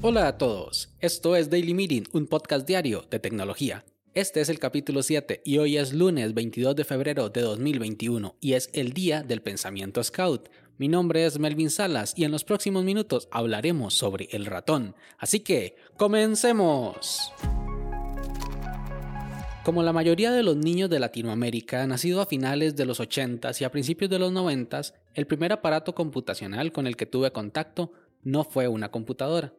Hola a todos, esto es Daily Meeting, un podcast diario de tecnología. Este es el capítulo 7 y hoy es lunes 22 de febrero de 2021 y es el día del pensamiento scout. Mi nombre es Melvin Salas y en los próximos minutos hablaremos sobre el ratón. Así que, comencemos. Como la mayoría de los niños de Latinoamérica, nacido a finales de los 80s y a principios de los 90s, el primer aparato computacional con el que tuve contacto no fue una computadora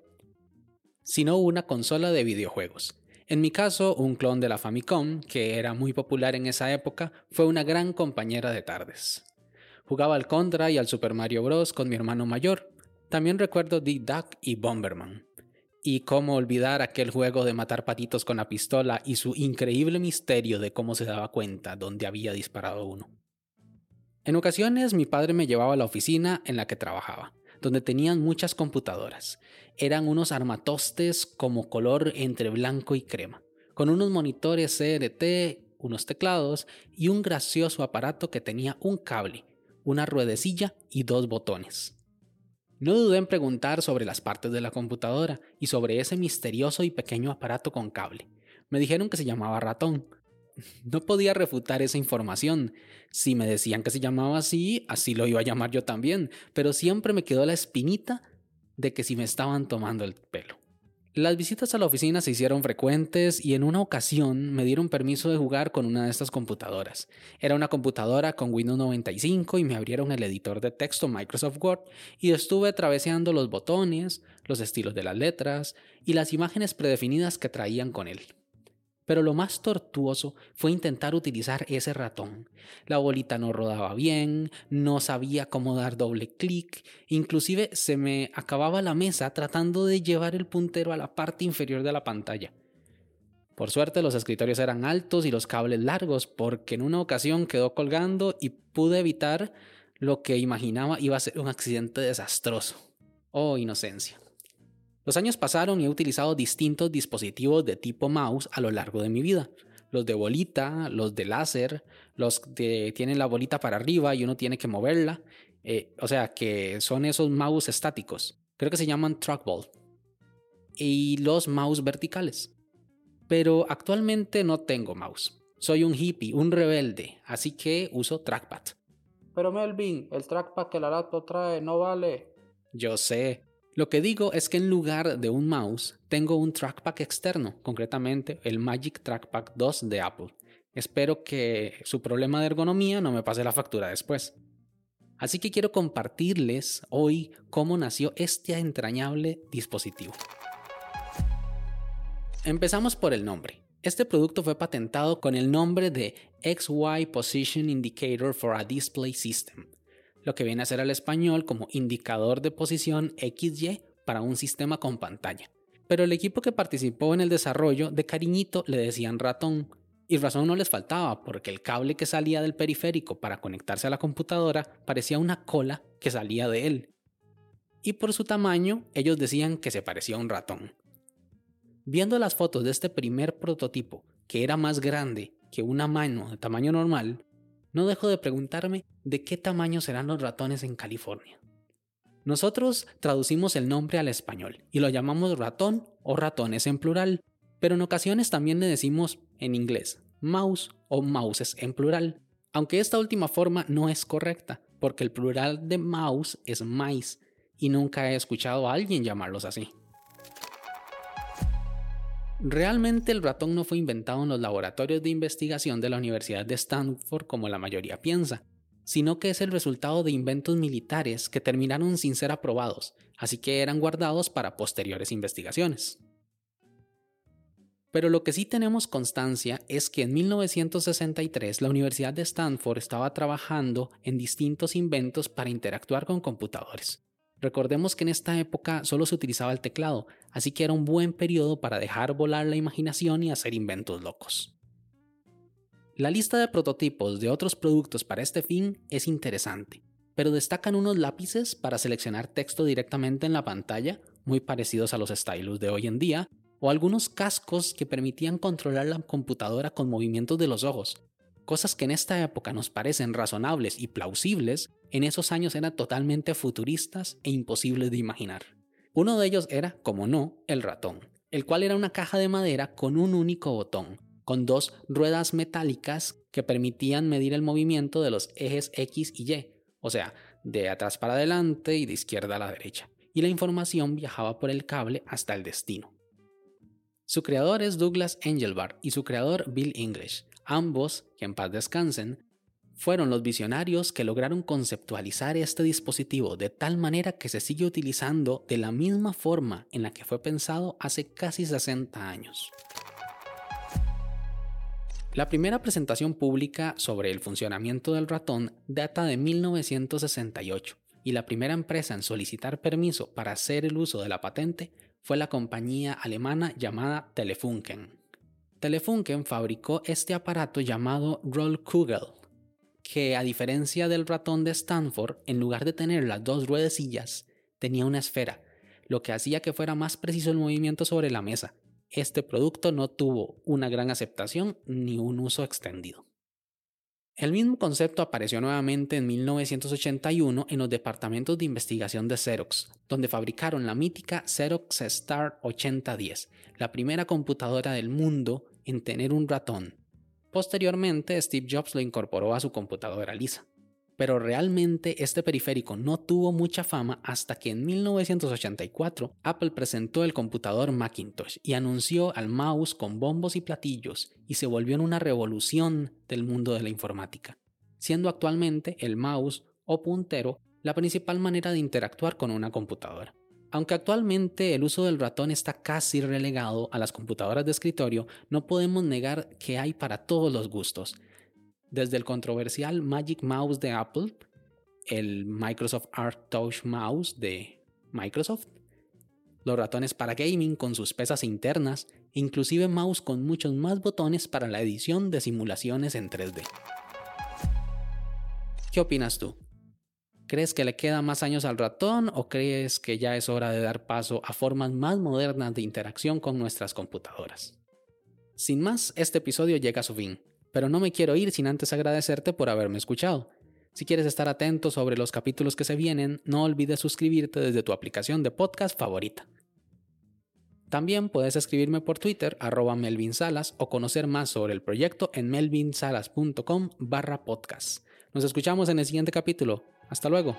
sino una consola de videojuegos. En mi caso, un clon de la Famicom, que era muy popular en esa época, fue una gran compañera de tardes. Jugaba al Contra y al Super Mario Bros. con mi hermano mayor. También recuerdo Dick Duck y Bomberman. Y cómo olvidar aquel juego de matar patitos con la pistola y su increíble misterio de cómo se daba cuenta dónde había disparado uno. En ocasiones mi padre me llevaba a la oficina en la que trabajaba donde tenían muchas computadoras. Eran unos armatostes como color entre blanco y crema, con unos monitores CRT, unos teclados y un gracioso aparato que tenía un cable, una ruedecilla y dos botones. No dudé en preguntar sobre las partes de la computadora y sobre ese misterioso y pequeño aparato con cable. Me dijeron que se llamaba ratón, no podía refutar esa información. Si me decían que se llamaba así, así lo iba a llamar yo también, pero siempre me quedó la espinita de que si me estaban tomando el pelo. Las visitas a la oficina se hicieron frecuentes y en una ocasión me dieron permiso de jugar con una de estas computadoras. Era una computadora con Windows 95 y me abrieron el editor de texto Microsoft Word y estuve traveseando los botones, los estilos de las letras y las imágenes predefinidas que traían con él. Pero lo más tortuoso fue intentar utilizar ese ratón. La bolita no rodaba bien, no sabía cómo dar doble clic, inclusive se me acababa la mesa tratando de llevar el puntero a la parte inferior de la pantalla. Por suerte los escritorios eran altos y los cables largos, porque en una ocasión quedó colgando y pude evitar lo que imaginaba iba a ser un accidente desastroso. Oh, inocencia. Los años pasaron y he utilizado distintos dispositivos de tipo mouse a lo largo de mi vida. Los de bolita, los de láser, los que tienen la bolita para arriba y uno tiene que moverla. Eh, o sea, que son esos mouse estáticos. Creo que se llaman trackball. Y los mouse verticales. Pero actualmente no tengo mouse. Soy un hippie, un rebelde, así que uso trackpad. Pero Melvin, el trackpad que la laptop trae no vale. Yo sé, lo que digo es que en lugar de un mouse, tengo un trackpad externo, concretamente el Magic Trackpad 2 de Apple. Espero que su problema de ergonomía no me pase la factura después. Así que quiero compartirles hoy cómo nació este entrañable dispositivo. Empezamos por el nombre. Este producto fue patentado con el nombre de XY Position Indicator for a Display System, lo que viene a ser al español como indicador de posición XY para un sistema con pantalla. Pero el equipo que participó en el desarrollo de cariñito le decían ratón, y razón no les faltaba porque el cable que salía del periférico para conectarse a la computadora parecía una cola que salía de él. Y por su tamaño, ellos decían que se parecía a un ratón. Viendo las fotos de este primer prototipo, que era más grande que una mano de tamaño normal, no dejo de preguntarme de qué tamaño serán los ratones en California. Nosotros traducimos el nombre al español y lo llamamos ratón o ratones en plural, pero en ocasiones también le decimos en inglés mouse o mouses en plural, aunque esta última forma no es correcta, porque el plural de mouse es mice y nunca he escuchado a alguien llamarlos así. Realmente el ratón no fue inventado en los laboratorios de investigación de la Universidad de Stanford como la mayoría piensa, sino que es el resultado de inventos militares que terminaron sin ser aprobados, así que eran guardados para posteriores investigaciones. Pero lo que sí tenemos constancia es que en 1963 la Universidad de Stanford estaba trabajando en distintos inventos para interactuar con computadores. Recordemos que en esta época solo se utilizaba el teclado, así que era un buen periodo para dejar volar la imaginación y hacer inventos locos. La lista de prototipos de otros productos para este fin es interesante, pero destacan unos lápices para seleccionar texto directamente en la pantalla, muy parecidos a los stylus de hoy en día, o algunos cascos que permitían controlar la computadora con movimientos de los ojos, Cosas que en esta época nos parecen razonables y plausibles, en esos años eran totalmente futuristas e imposibles de imaginar. Uno de ellos era, como no, el ratón, el cual era una caja de madera con un único botón, con dos ruedas metálicas que permitían medir el movimiento de los ejes X y Y, o sea, de atrás para adelante y de izquierda a la derecha, y la información viajaba por el cable hasta el destino. Su creador es Douglas Engelbart y su creador Bill English, ambos, que en paz descansen, fueron los visionarios que lograron conceptualizar este dispositivo de tal manera que se sigue utilizando de la misma forma en la que fue pensado hace casi 60 años. La primera presentación pública sobre el funcionamiento del ratón data de 1968 y la primera empresa en solicitar permiso para hacer el uso de la patente fue la compañía alemana llamada Telefunken. Telefunken fabricó este aparato llamado Rollkugel, que a diferencia del ratón de Stanford, en lugar de tener las dos ruedecillas, tenía una esfera, lo que hacía que fuera más preciso el movimiento sobre la mesa este producto no tuvo una gran aceptación ni un uso extendido. El mismo concepto apareció nuevamente en 1981 en los departamentos de investigación de Xerox, donde fabricaron la mítica Xerox Star 8010, la primera computadora del mundo en tener un ratón. Posteriormente, Steve Jobs lo incorporó a su computadora lisa pero realmente este periférico no tuvo mucha fama hasta que en 1984 Apple presentó el computador Macintosh y anunció al mouse con bombos y platillos y se volvió en una revolución del mundo de la informática, siendo actualmente el mouse o puntero la principal manera de interactuar con una computadora. Aunque actualmente el uso del ratón está casi relegado a las computadoras de escritorio, no podemos negar que hay para todos los gustos, desde el controversial Magic Mouse de Apple, el Microsoft Art Touch Mouse de Microsoft, los ratones para gaming con sus pesas internas, inclusive mouse con muchos más botones para la edición de simulaciones en 3D. ¿Qué opinas tú? ¿Crees que le queda más años al ratón o crees que ya es hora de dar paso a formas más modernas de interacción con nuestras computadoras? Sin más, este episodio llega a su fin. Pero no me quiero ir sin antes agradecerte por haberme escuchado. Si quieres estar atento sobre los capítulos que se vienen, no olvides suscribirte desde tu aplicación de podcast favorita. También puedes escribirme por Twitter, arroba Melvin Salas, o conocer más sobre el proyecto en melvinsalas.com barra podcast. Nos escuchamos en el siguiente capítulo. Hasta luego.